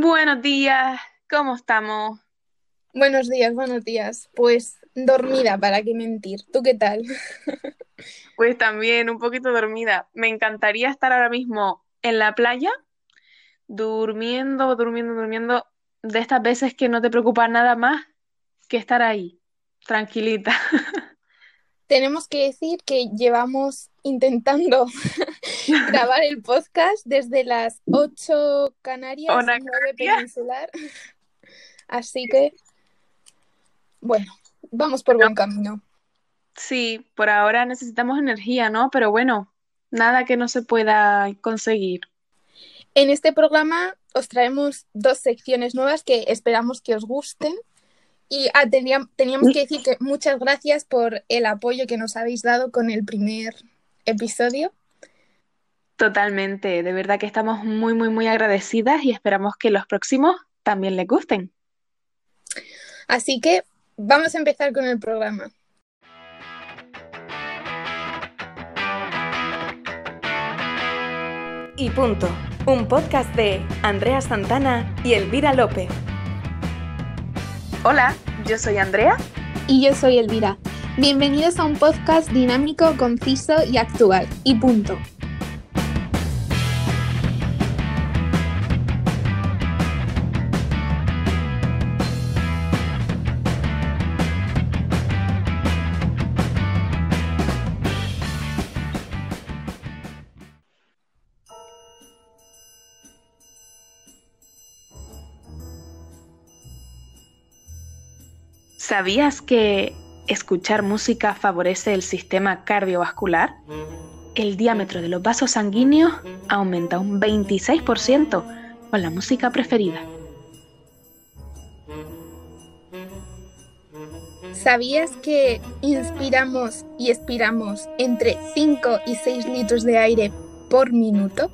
Buenos días, ¿cómo estamos? Buenos días, buenos días. Pues dormida, ¿para qué mentir? ¿Tú qué tal? Pues también un poquito dormida. Me encantaría estar ahora mismo en la playa, durmiendo, durmiendo, durmiendo, de estas veces que no te preocupa nada más que estar ahí, tranquilita. Tenemos que decir que llevamos intentando grabar el podcast desde las 8 Canarias, Hora 9 Canarias. peninsular. Así que, bueno, vamos por buen camino. Sí, por ahora necesitamos energía, ¿no? Pero bueno, nada que no se pueda conseguir. En este programa os traemos dos secciones nuevas que esperamos que os gusten. Y ah, teníam- teníamos que decir que muchas gracias por el apoyo que nos habéis dado con el primer episodio. Totalmente, de verdad que estamos muy, muy, muy agradecidas y esperamos que los próximos también les gusten. Así que vamos a empezar con el programa. Y punto. Un podcast de Andrea Santana y Elvira López. Hola, yo soy Andrea. Y yo soy Elvira. Bienvenidos a un podcast dinámico, conciso y actual. Y punto. ¿Sabías que escuchar música favorece el sistema cardiovascular? El diámetro de los vasos sanguíneos aumenta un 26% con la música preferida. ¿Sabías que inspiramos y expiramos entre 5 y 6 litros de aire por minuto?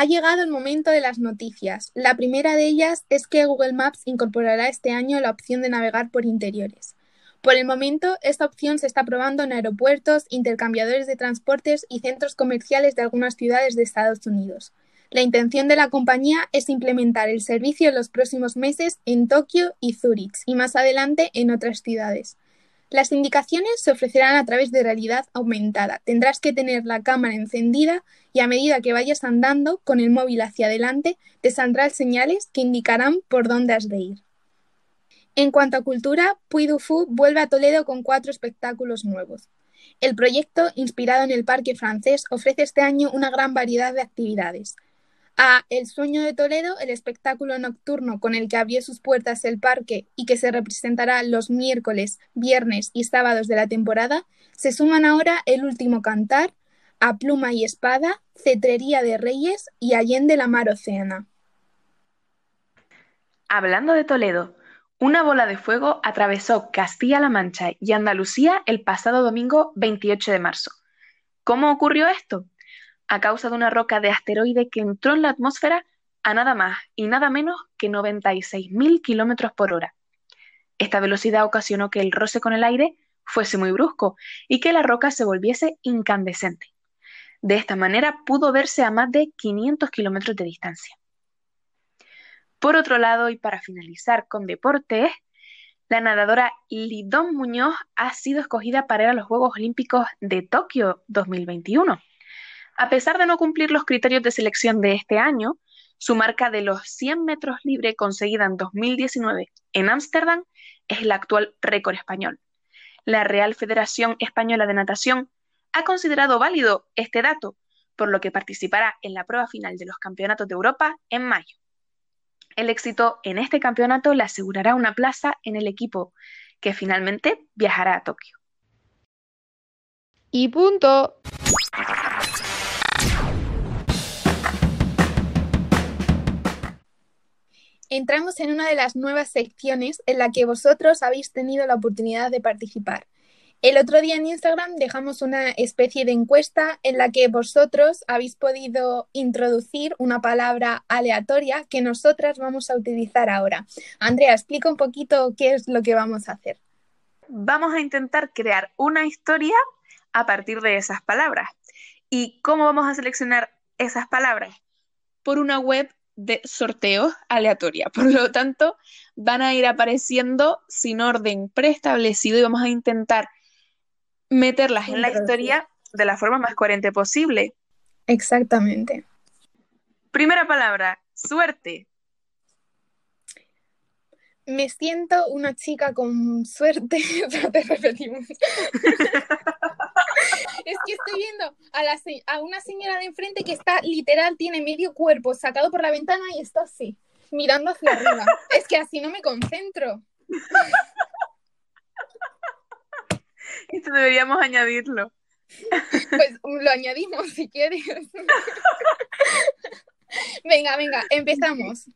Ha llegado el momento de las noticias. La primera de ellas es que Google Maps incorporará este año la opción de navegar por interiores. Por el momento, esta opción se está probando en aeropuertos, intercambiadores de transportes y centros comerciales de algunas ciudades de Estados Unidos. La intención de la compañía es implementar el servicio en los próximos meses en Tokio y Zúrich y más adelante en otras ciudades. Las indicaciones se ofrecerán a través de realidad aumentada. Tendrás que tener la cámara encendida y a medida que vayas andando con el móvil hacia adelante te saldrán señales que indicarán por dónde has de ir. En cuanto a cultura, Puy du Fou vuelve a Toledo con cuatro espectáculos nuevos. El proyecto, inspirado en el parque francés, ofrece este año una gran variedad de actividades. A El Sueño de Toledo, el espectáculo nocturno con el que abrió sus puertas el parque y que se representará los miércoles, viernes y sábados de la temporada, se suman ahora El Último Cantar, A Pluma y Espada, Cetrería de Reyes y Allende la Mar Océana. Hablando de Toledo, una bola de fuego atravesó Castilla-La Mancha y Andalucía el pasado domingo 28 de marzo. ¿Cómo ocurrió esto? A causa de una roca de asteroide que entró en la atmósfera a nada más y nada menos que 96.000 kilómetros por hora. Esta velocidad ocasionó que el roce con el aire fuese muy brusco y que la roca se volviese incandescente. De esta manera pudo verse a más de 500 kilómetros de distancia. Por otro lado, y para finalizar con deportes, la nadadora Lidón Muñoz ha sido escogida para ir a los Juegos Olímpicos de Tokio 2021. A pesar de no cumplir los criterios de selección de este año, su marca de los 100 metros libre conseguida en 2019 en Ámsterdam es el actual récord español. La Real Federación Española de Natación ha considerado válido este dato, por lo que participará en la prueba final de los Campeonatos de Europa en mayo. El éxito en este campeonato le asegurará una plaza en el equipo, que finalmente viajará a Tokio. Y punto. Entramos en una de las nuevas secciones en la que vosotros habéis tenido la oportunidad de participar. El otro día en Instagram dejamos una especie de encuesta en la que vosotros habéis podido introducir una palabra aleatoria que nosotras vamos a utilizar ahora. Andrea, explica un poquito qué es lo que vamos a hacer. Vamos a intentar crear una historia a partir de esas palabras. ¿Y cómo vamos a seleccionar esas palabras? Por una web de sorteos aleatoria. Por lo tanto, van a ir apareciendo sin orden preestablecido y vamos a intentar meterlas en la historia de la forma más coherente posible. Exactamente. Primera palabra, suerte. Me siento una chica con suerte. te repetimos. es que estoy viendo a, la, a una señora de enfrente que está literal, tiene medio cuerpo sacado por la ventana y está así, mirando hacia arriba. es que así no me concentro. Esto deberíamos añadirlo. Pues lo añadimos si quieres. venga, venga, empezamos.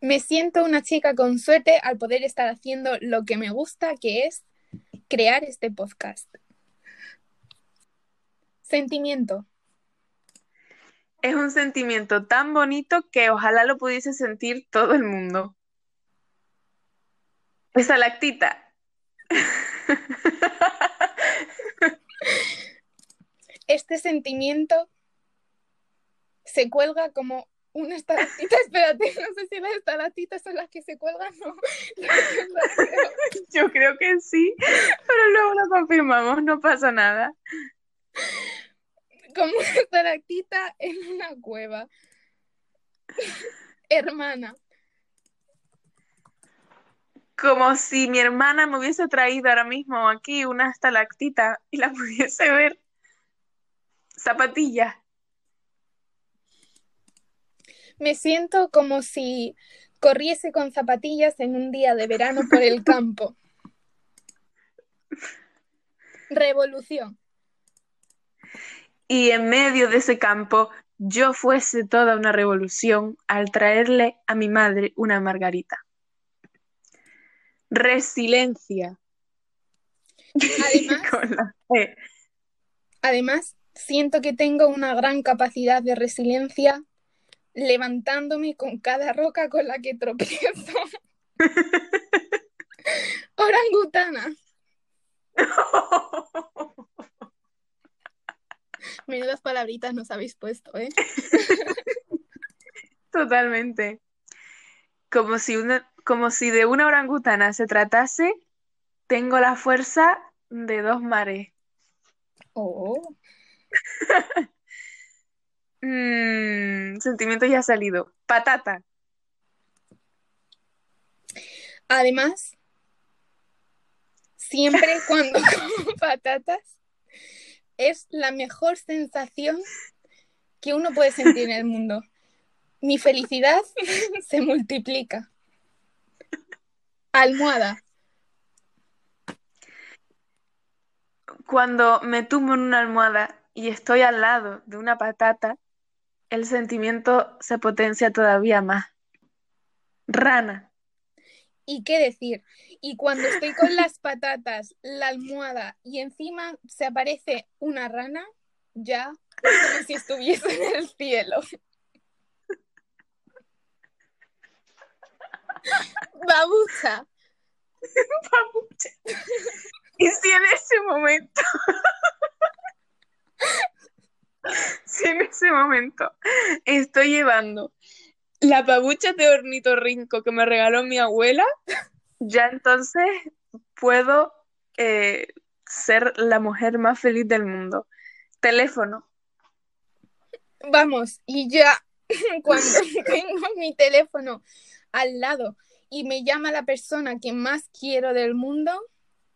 Me siento una chica con suerte al poder estar haciendo lo que me gusta, que es crear este podcast. Sentimiento. Es un sentimiento tan bonito que ojalá lo pudiese sentir todo el mundo. Esa lactita. Este sentimiento se cuelga como una estalactita. Espérate, no sé si las estalactitas son las que se cuelgan o no. Yo creo que sí, pero luego lo confirmamos, no pasa nada como una estalactita en una cueva. Hermana. Como si mi hermana me hubiese traído ahora mismo aquí una estalactita y la pudiese ver. Zapatilla. Me siento como si corriese con zapatillas en un día de verano por el campo. Revolución y en medio de ese campo yo fuese toda una revolución al traerle a mi madre una margarita. Resiliencia. Además, además, siento que tengo una gran capacidad de resiliencia levantándome con cada roca con la que tropiezo. Orangutana. Menudas palabritas nos habéis puesto, ¿eh? Totalmente. Como si, una, como si de una orangutana se tratase, tengo la fuerza de dos mares. Oh. mm, sentimiento ya ha salido. Patata. Además, siempre cuando como patatas, es la mejor sensación que uno puede sentir en el mundo. Mi felicidad se multiplica. Almohada. Cuando me tumbo en una almohada y estoy al lado de una patata, el sentimiento se potencia todavía más. Rana. ¿Y qué decir? Y cuando estoy con las patatas, la almohada y encima se aparece una rana, ya es como si estuviese en el cielo. Babucha. Babucha. Y si en ese momento, si en ese momento estoy llevando la pabucha de ornitorrinco que me regaló mi abuela, ya entonces puedo eh, ser la mujer más feliz del mundo. Teléfono. Vamos, y ya cuando tengo mi teléfono al lado y me llama la persona que más quiero del mundo,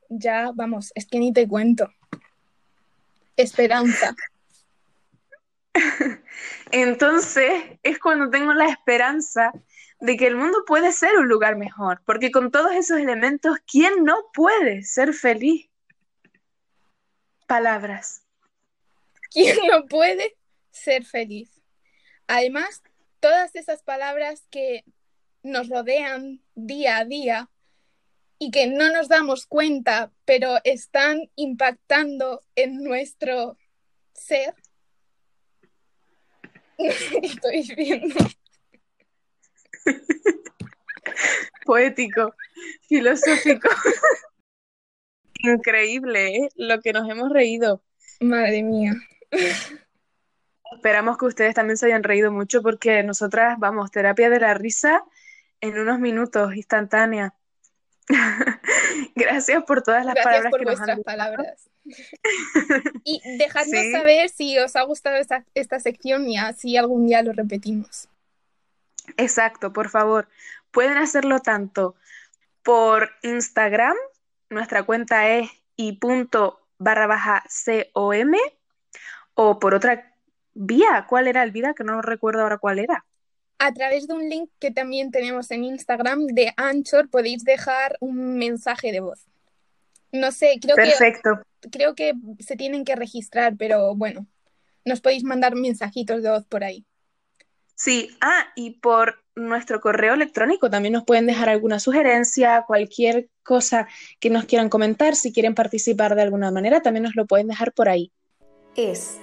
ya vamos, es que ni te cuento. Esperanza. Entonces es cuando tengo la esperanza de que el mundo puede ser un lugar mejor, porque con todos esos elementos, ¿quién no puede ser feliz? Palabras. ¿Quién no puede ser feliz? Además, todas esas palabras que nos rodean día a día y que no nos damos cuenta, pero están impactando en nuestro ser. Estoy viendo. Poético, filosófico. Increíble, ¿eh? Lo que nos hemos reído. Madre mía. Esperamos que ustedes también se hayan reído mucho porque nosotras, vamos, terapia de la risa en unos minutos, instantánea. Gracias por todas las Gracias palabras por que nos vuestras han palabras. Y dejadnos Sí. saber si os ha gustado esta, esta sección y así algún día lo repetimos. Exacto, por favor. Pueden hacerlo tanto por Instagram, nuestra cuenta es y punto barra baja com, o por otra vía. ¿Cuál era el vía? Que no recuerdo ahora cuál era. A través de un link que también tenemos en Instagram de Anchor podéis dejar un mensaje de voz. No sé, creo que, creo que se tienen que registrar, pero bueno, nos podéis mandar mensajitos de voz por ahí. Sí, ah, y por nuestro correo electrónico también nos pueden dejar alguna sugerencia, cualquier cosa que nos quieran comentar, si quieren participar de alguna manera, también nos lo pueden dejar por ahí. Es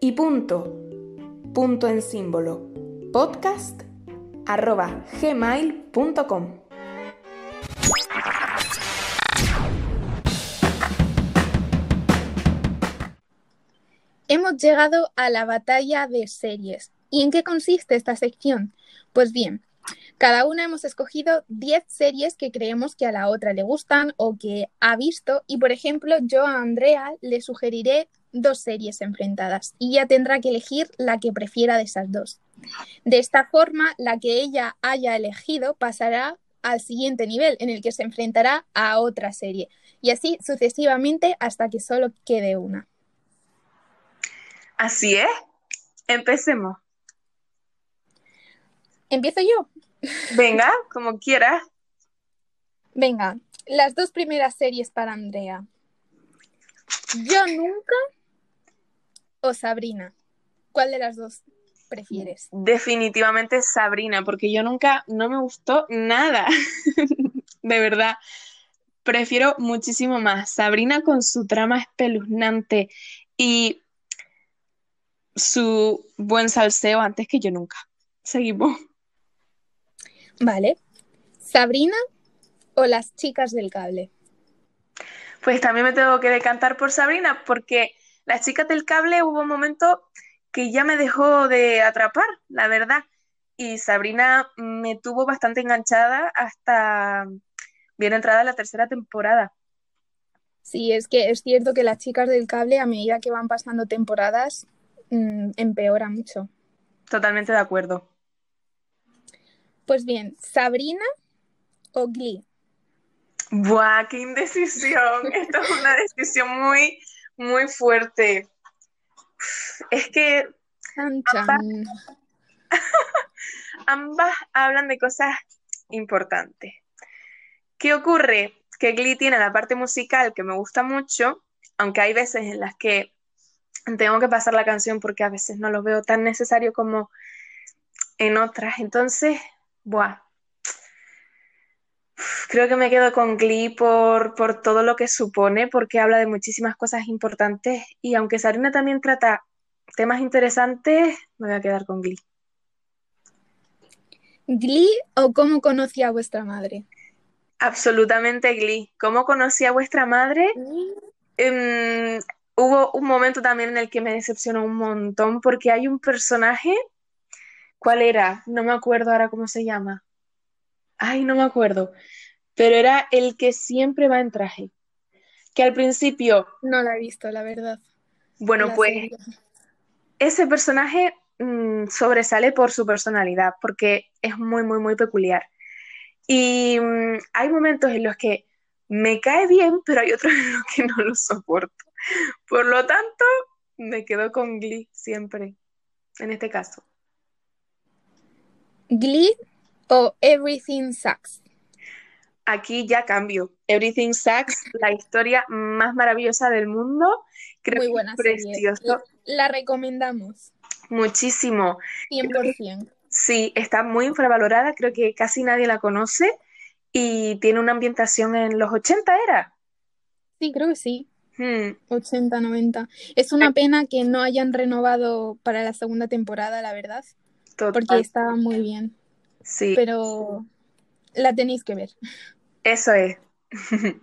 y punto, punto en símbolo, podcast arroba gmail.com. Hemos llegado a la batalla de series. ¿Y en qué consiste esta sección? Pues bien, cada una hemos escogido 10 series que creemos que a la otra le gustan o que ha visto y, por ejemplo, yo a Andrea le sugeriré dos series enfrentadas y ella tendrá que elegir la que prefiera de esas dos. De esta forma, la que ella haya elegido pasará al siguiente nivel en el que se enfrentará a otra serie y así sucesivamente hasta que solo quede una. Así es. Empecemos. ¿Empiezo yo? Venga, como quieras. Venga, las dos primeras series para Andrea. Yo nunca o Sabrina. ¿Cuál de las dos prefieres? Definitivamente Sabrina, porque yo nunca, no me gustó nada. De verdad. Prefiero muchísimo más Sabrina con su trama espeluznante y su buen salseo antes que yo nunca. Seguimos. Vale. ¿Sabrina o las chicas del cable? Pues también me tengo que decantar por Sabrina, porque las chicas del cable hubo un momento que ya me dejó de atrapar, la verdad. Y Sabrina me tuvo bastante enganchada hasta bien entrada la tercera temporada. Sí, es que es cierto que las chicas del cable, a medida que van pasando temporadas, mm, empeora mucho. Totalmente de acuerdo. Pues bien, ¿Sabrina o Glee? Buah, qué indecisión. Esto es una decisión muy, muy fuerte. Es que Chan, chan. ambas hablan de cosas importantes. ¿Qué ocurre? Que Glee tiene la parte musical que me gusta mucho, aunque hay veces en las que tengo que pasar la canción porque a veces no lo veo tan necesario como en otras. Entonces, buah. Creo que me quedo con Glee por, por todo lo que supone, porque habla de muchísimas cosas importantes y aunque Sarina también trata temas interesantes, me voy a quedar con Glee. ¿Glee o cómo conocí a vuestra madre? Absolutamente Glee. ¿Cómo conocí a vuestra madre? Em, hubo un momento también en el que me decepcionó un montón porque hay un personaje, ¿cuál era? No me acuerdo ahora cómo se llama. Ay, no me acuerdo. Pero era el que siempre va en traje. Que al principio, No la he visto, la verdad. bueno, la pues serie. ese personaje mm, sobresale por su personalidad, porque es muy, muy, muy peculiar. Y mm, hay momentos en los que me cae bien, pero hay otros en los que no lo soporto. Por lo tanto, me quedo con Glee siempre, en este caso. ¿Glee o Everything Sucks? Aquí ya cambio. Everything Sucks, la historia más maravillosa del mundo. Creo Muy que buena serie. precioso. La recomendamos, Muchísimo. 100%. Sí, está muy infravalorada, creo que casi nadie la conoce y tiene una ambientación en los 80, ¿era? Sí, creo que sí. Hmm, 80, 90. Es una pena que no hayan renovado para la segunda temporada, la verdad, porque estaba muy bien. sí, Pero la tenéis que ver. eso es.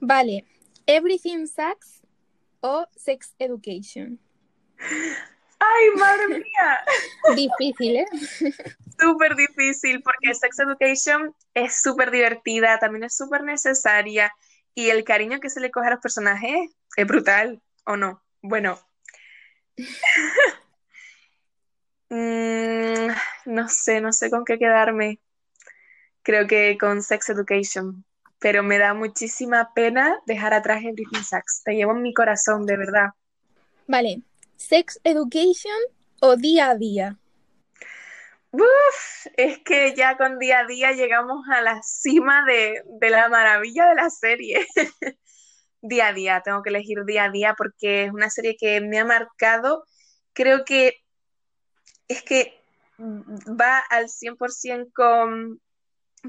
Vale, Everything Sucks o Sex Education. ¡Ay, madre mía! Difícil, ¿eh? Súper difícil porque Sex Education es súper divertida, también es súper necesaria y el cariño que se le coge a los personajes es brutal, ¿o no? Bueno, mm, no sé, no sé con qué quedarme. Creo que con Sex Education, pero me da muchísima pena dejar atrás Everything Sucks. Te llevo en mi corazón, de verdad. Vale, Sex Education o Día a Día. Uf, es que ya con día a día llegamos a la cima de, de la maravilla de la serie. Día a día, tengo que elegir día a día porque es una serie que me ha marcado. Creo que es que va al 100% con,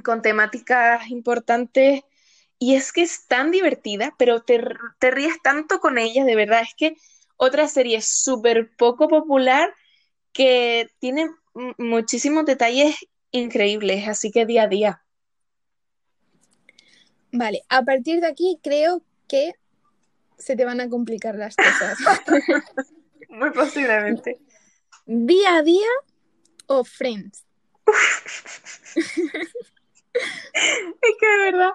con temáticas importantes y es que es tan divertida, pero te, te ríes tanto con ella, de verdad. Es que otra serie súper poco popular que tiene muchísimos detalles increíbles, así que día a día. Vale, a partir de aquí creo que se te van a complicar las cosas. Muy posiblemente. Día a Día o Friends. Es que de verdad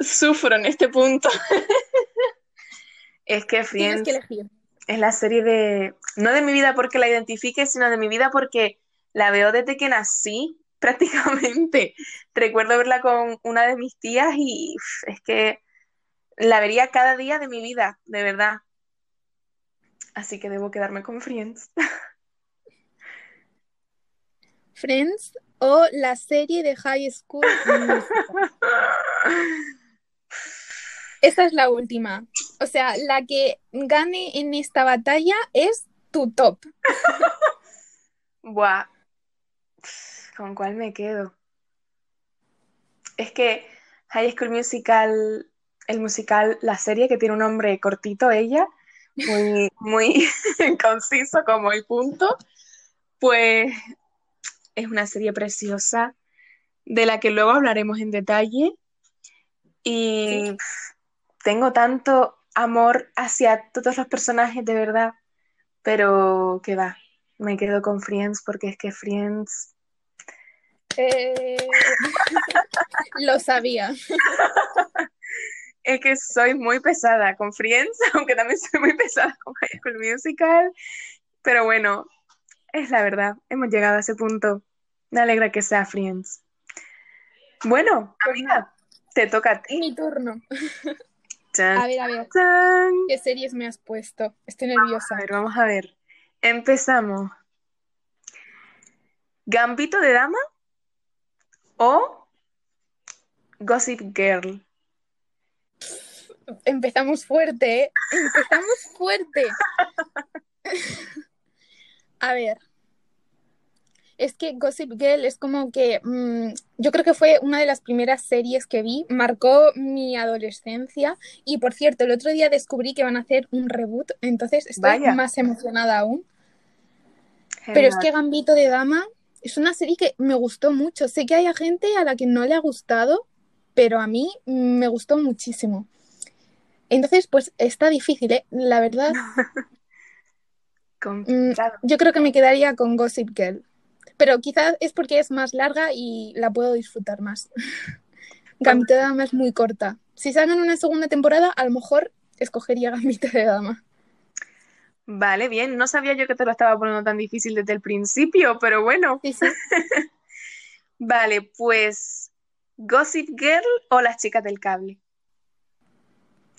sufro en este punto. Es que Friends que es la serie de, no de mi vida porque la identifique, sino de mi vida porque la veo desde que nací, prácticamente. Recuerdo verla con una de mis tías y es que la vería cada día de mi vida, de verdad. Así que debo quedarme con Friends. Friends o la serie de High School. Esta es la última. O sea, la que gane en esta batalla es tu top. Buah, ¿con cuál me quedo? Es que High School Musical, el musical, la serie que tiene un nombre cortito, ella, muy, muy conciso como el punto, pues es una serie preciosa de la que luego hablaremos en detalle y Sí. tengo tanto amor hacia todos los personajes de verdad, pero que va, me quedo con Friends porque es que Friends Eh, Lo sabía. Es que soy muy pesada con Friends, aunque también soy muy pesada con High School Musical. Pero bueno, es la verdad, hemos llegado a ese punto. Me alegra que sea Friends. Bueno, Pues amiga, te toca a ti. Mi turno. Chan, A ver, a ver. chan. ¿Qué series me has puesto? Estoy A nerviosa. ver, vamos a ver. Empezamos. ¿Gambito de Dama o Gossip Girl? Empezamos fuerte, ¿eh? Empezamos fuerte. A ver. Es que Gossip Girl es como que mm, yo creo que fue una de las primeras series que vi, marcó mi adolescencia y por cierto, el otro día descubrí que van a hacer un reboot, entonces estoy Vaya. más emocionada aún. Pero es que Gambito de Dama es una serie que me gustó mucho. Sé que hay gente a la que no le ha gustado, pero a mí me gustó muchísimo. Entonces, pues está difícil, ¿eh? La verdad, Complicado. yo creo que me quedaría con Gossip Girl. Pero quizás es porque es más larga y la puedo disfrutar más. Gambito de Dama es muy corta. Si sacan una segunda temporada, a lo mejor escogería Gambito de Dama. Vale, bien. No sabía yo que te lo estaba poniendo tan difícil desde el principio, pero bueno. Sí, sí. Vale, pues Gossip Girl o las chicas del cable.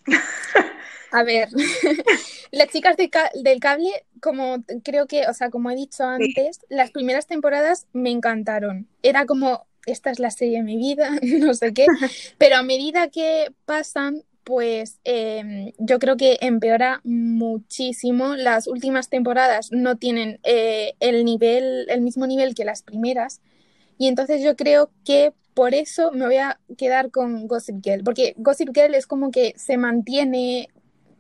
A ver, las chicas de ca- del cable, como creo que, o sea, como he dicho antes, las primeras temporadas me encantaron. Era como, esta es la serie de mi vida, no sé qué, pero a medida que pasan, pues eh, yo creo que empeora muchísimo. Las últimas temporadas no tienen eh, el nivel, el mismo nivel que las primeras, y entonces yo creo que por eso me voy a quedar con Gossip Girl, porque Gossip Girl es como que se mantiene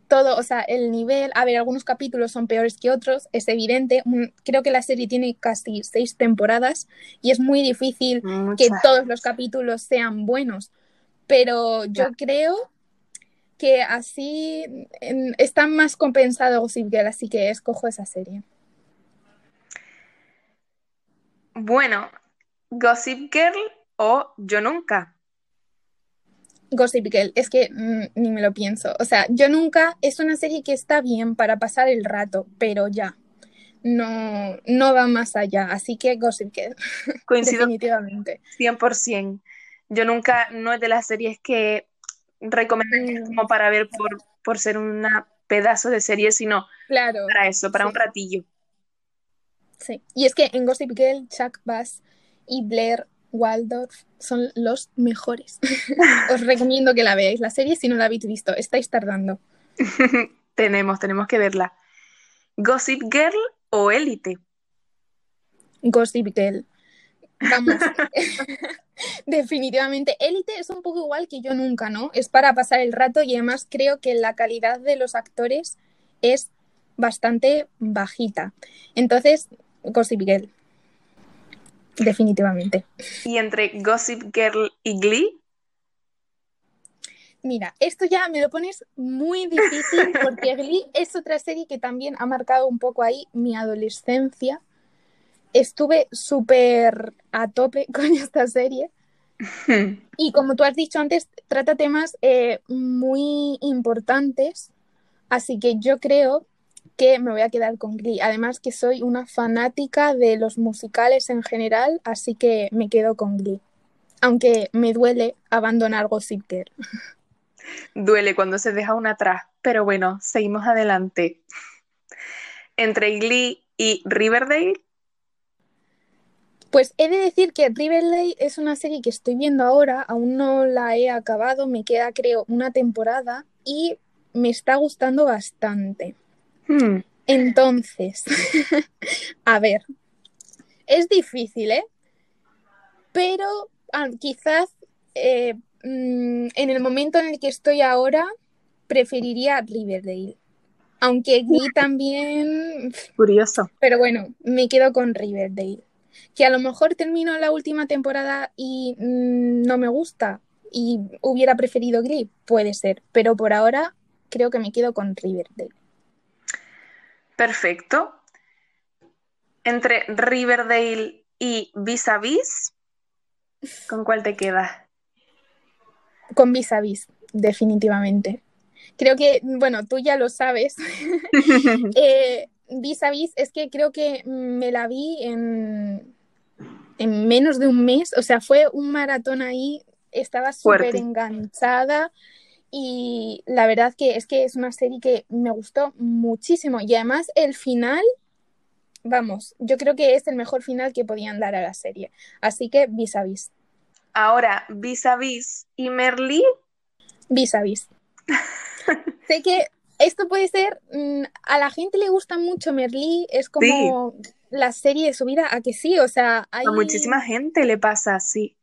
todo, o sea, el nivel, a ver, algunos capítulos son peores que otros, es evidente, creo que la serie tiene casi seis temporadas y es muy difícil que todos los capítulos sean buenos, pero yo creo que así está más compensado Gossip Girl, así que escojo esa serie. Bueno, Gossip Girl o Yo Nunca. Gossip Girl, es que mm, ni me lo pienso. O sea, Yo Nunca es una serie que está bien para pasar el rato, pero ya. No, no va más allá. Así que Gossip Girl. Coincido definitivamente. 100%. Yo nunca, no es de las series que recomendaría mm. como para ver por, por ser un pedazo de serie, sino claro, para eso, para un ratillo. Sí, y es que en Gossip Girl, Chuck Bass y Blair Waldorf son los mejores. Os recomiendo que la veáis, la serie, si no la habéis visto. Estáis tardando. tenemos, tenemos que verla. ¿Gossip Girl o Élite? Gossip Girl. Vamos. Definitivamente. Élite es un poco igual que yo nunca, ¿no? Es para pasar el rato y además creo que la calidad de los actores es bastante bajita. Entonces, Gossip Girl. Definitivamente. ¿Y entre Gossip Girl y Glee? Mira, esto ya me lo pones muy difícil porque Glee es otra serie que también ha marcado un poco ahí mi adolescencia. Estuve súper a tope con esta serie. Y como tú has dicho antes, trata temas eh, muy importantes. Así que yo creo que me voy a quedar con Glee. Además que soy una fanática de los musicales en general, así que me quedo con Glee. Aunque me duele abandonar Gossip Girl. Duele cuando se deja una atrás, pero bueno, seguimos adelante. Entre Glee y Riverdale. Pues he de decir que Riverdale es una serie que estoy viendo ahora, aún no la he acabado, me queda creo una temporada y me está gustando bastante. Hmm. Entonces, a ver, es difícil, ¿eh? Pero ah, quizás eh, mm, en el momento en el que estoy ahora, preferiría Riverdale. Aunque Glee también. Curioso. Pero bueno, me quedo con Riverdale. Que a lo mejor termino la última temporada y mm, no me gusta y hubiera preferido Glee, puede ser. Pero por ahora creo que me quedo con Riverdale. Perfecto. Entre Riverdale y Vis a Vis, ¿con cuál te quedas? Con Vis a Vis, definitivamente. Creo que, bueno, tú ya lo sabes. eh, vis a Vis es que creo que me la vi en, en menos de un mes. O sea, fue un maratón ahí. Estaba súper enganchada. Y la verdad que es que es una serie que me gustó muchísimo. Y además el final, vamos, yo creo que es el mejor final que podían dar a la serie. Así que vis a vis. Ahora, vis a vis y Merly. Vis a vis. sé que esto puede ser, mm, a la gente le gusta mucho Merly, es como la serie de su vida, a que sí, o sea, hay... A muchísima gente le pasa así.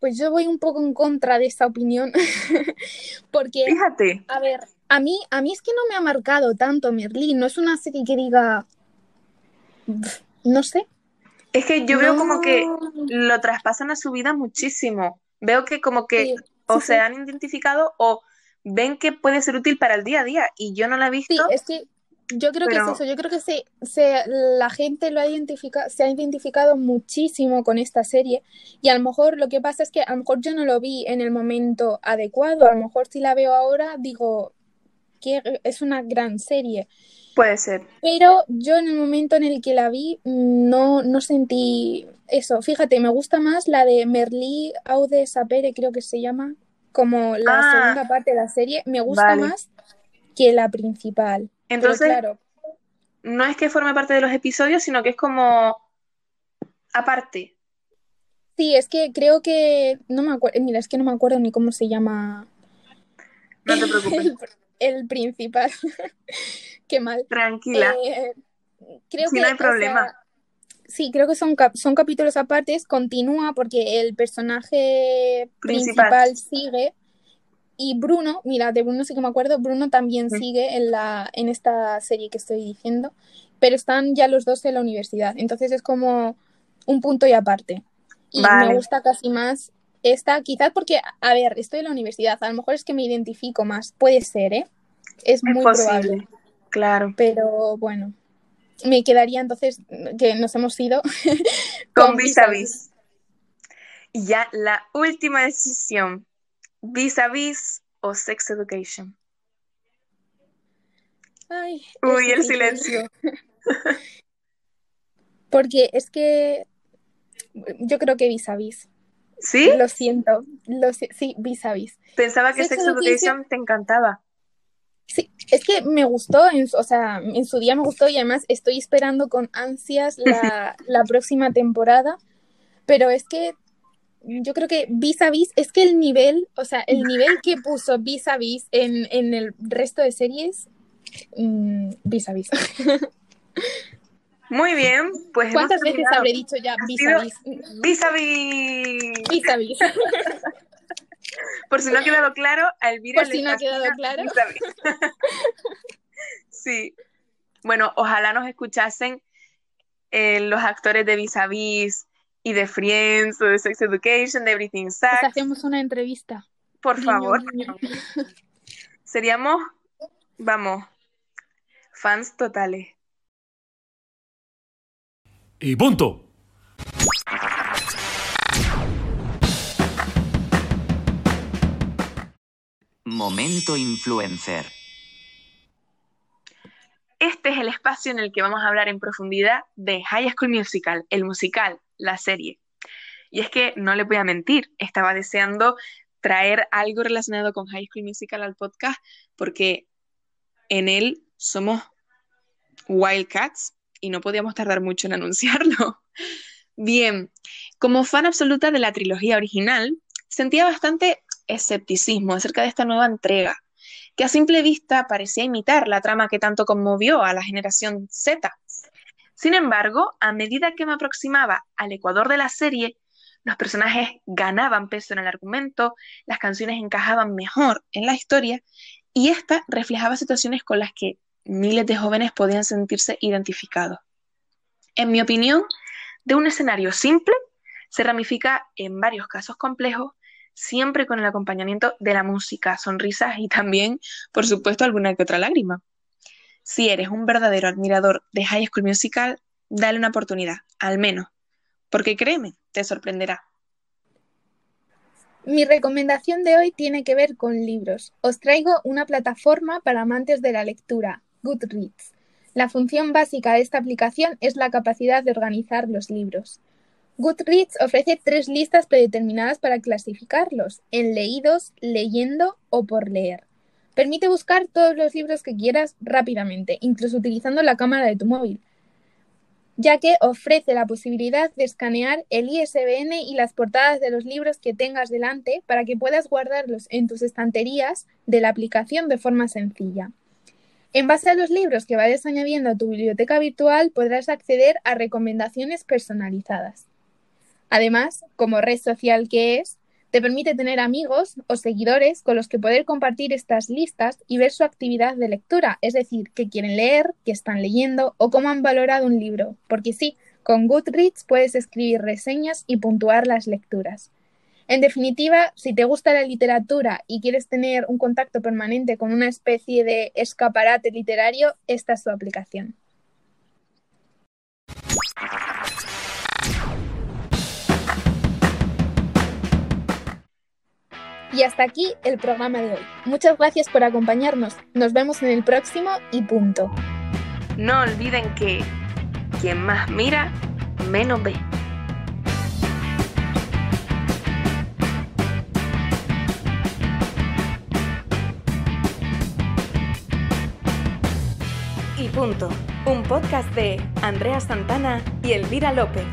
Pues yo voy un poco en contra de esta opinión, porque, Fíjate. a ver, a mí, a mí es que no me ha marcado tanto Merlín, no es una serie que diga, no sé. Es que yo veo como que lo traspasan a su vida muchísimo. Veo que como que o se han identificado o ven que puede ser útil para el día a día y yo no la he visto. Sí, es que yo creo que es eso, yo creo que se, se, la gente lo ha identificado, se ha identificado muchísimo con esta serie y a lo mejor lo que pasa es que a lo mejor yo no lo vi en el momento adecuado, a lo mejor si la veo ahora digo que es una gran serie. Puede ser. Pero yo en el momento en el que la vi no, no sentí eso. Fíjate, me gusta más la de Merlí Aude Sapere, creo que se llama, como la ah. segunda parte de la serie. Me gusta más que la principal. Entonces, claro. no es que forme parte de los episodios, sino que es como aparte. Sí, es que creo que no me acuerdo, mira, es que no me acuerdo ni cómo se llama. No te preocupes. El, principal. Qué mal. Tranquila. Eh, creo que, no hay problema. Sí, creo que son, cap- son capítulos apartes, continúa porque el personaje Principal. principal sigue y Bruno, mira, de Bruno sí que me acuerdo, Bruno también sigue en la, en esta serie que estoy diciendo, pero están ya los dos en la universidad, entonces es como un punto y aparte. Y Vale. me gusta casi más esta, quizás porque, a ver, estoy en la universidad, a lo mejor es que me identifico más, puede ser, ¿eh? Es Es muy posible, probable, claro. pero bueno, me quedaría entonces que nos hemos ido Con con vis a vis. Y ya la última decisión, vis a vis o sex education. Ay, Uy, el silencio. Porque es que yo creo que vis a vis. ¿Sí? Lo siento. Lo si- sí, vis a vis. Pensaba que Sex sex education- education te encantaba. Sí, es que me gustó, en, o sea, en su día me gustó y además estoy esperando con ansias la, la próxima temporada. Pero es que yo creo que vis a vis, es que el nivel, o sea, el nivel que puso vis a vis en, en el resto de series, mm, vis a vis. Muy bien, pues ¿Cuántas veces habré dicho ya vis a vis? Vis a vis. Vis a vis. Por si no ha quedado claro, a Elvira Por le si no ha quedado claro. vis a vis. Sí. Bueno, ojalá nos escuchasen eh, los actores de Vis a Vis y de Friends o de Sex Education, de Everything Pues Sucks. hacemos una entrevista. Por favor. Seríamos, vamos, fans totales. Y punto. Momento influencer. Este es el espacio en el que vamos a hablar en profundidad de High School Musical, el musical, la serie. Y es que no le voy a mentir, estaba deseando traer algo relacionado con High School Musical al podcast porque en él somos Wildcats y no podíamos tardar mucho en anunciarlo. Bien, como fan absoluta de la trilogía original, sentía bastante escepticismo acerca de esta nueva entrega que a simple vista parecía imitar la trama que tanto conmovió a la generación Z. Sin embargo, a medida que me aproximaba al ecuador de la serie, los personajes ganaban peso en el argumento, las canciones encajaban mejor en la historia y esta reflejaba situaciones con las que miles de jóvenes podían sentirse identificados. En mi opinión, de un escenario simple se ramifica en varios casos complejos siempre con el acompañamiento de la música, sonrisas y también, por supuesto, alguna que otra lágrima. Si eres un verdadero admirador de High School Musical, dale una oportunidad, al menos, porque créeme, te sorprenderá. Mi recomendación de hoy tiene que ver con libros. Os traigo una plataforma para amantes de la lectura, Goodreads. La función básica de esta aplicación es la capacidad de organizar los libros. Goodreads ofrece tres listas predeterminadas para clasificarlos, en leídos, leyendo o por leer. Permite buscar todos los libros que quieras rápidamente, incluso utilizando la cámara de tu móvil, ya que ofrece la posibilidad de escanear el ISBN y las portadas de los libros que tengas delante para que puedas guardarlos en tus estanterías de la aplicación de forma sencilla. En base a los libros que vayas añadiendo a tu biblioteca virtual podrás acceder a recomendaciones personalizadas. Además, como red social que es, te permite tener amigos o seguidores con los que poder compartir estas listas y ver su actividad de lectura, es decir, qué quieren leer, qué están leyendo o cómo han valorado un libro, porque sí, con Goodreads puedes escribir reseñas y puntuar las lecturas. En definitiva, si te gusta la literatura y quieres tener un contacto permanente con una especie de escaparate literario, esta es su aplicación. Y hasta aquí el programa de hoy. Muchas gracias por acompañarnos. Nos vemos en el próximo y punto. No olviden que quien más mira, menos ve. Y punto. Un podcast de Andrea Santana y Elvira López.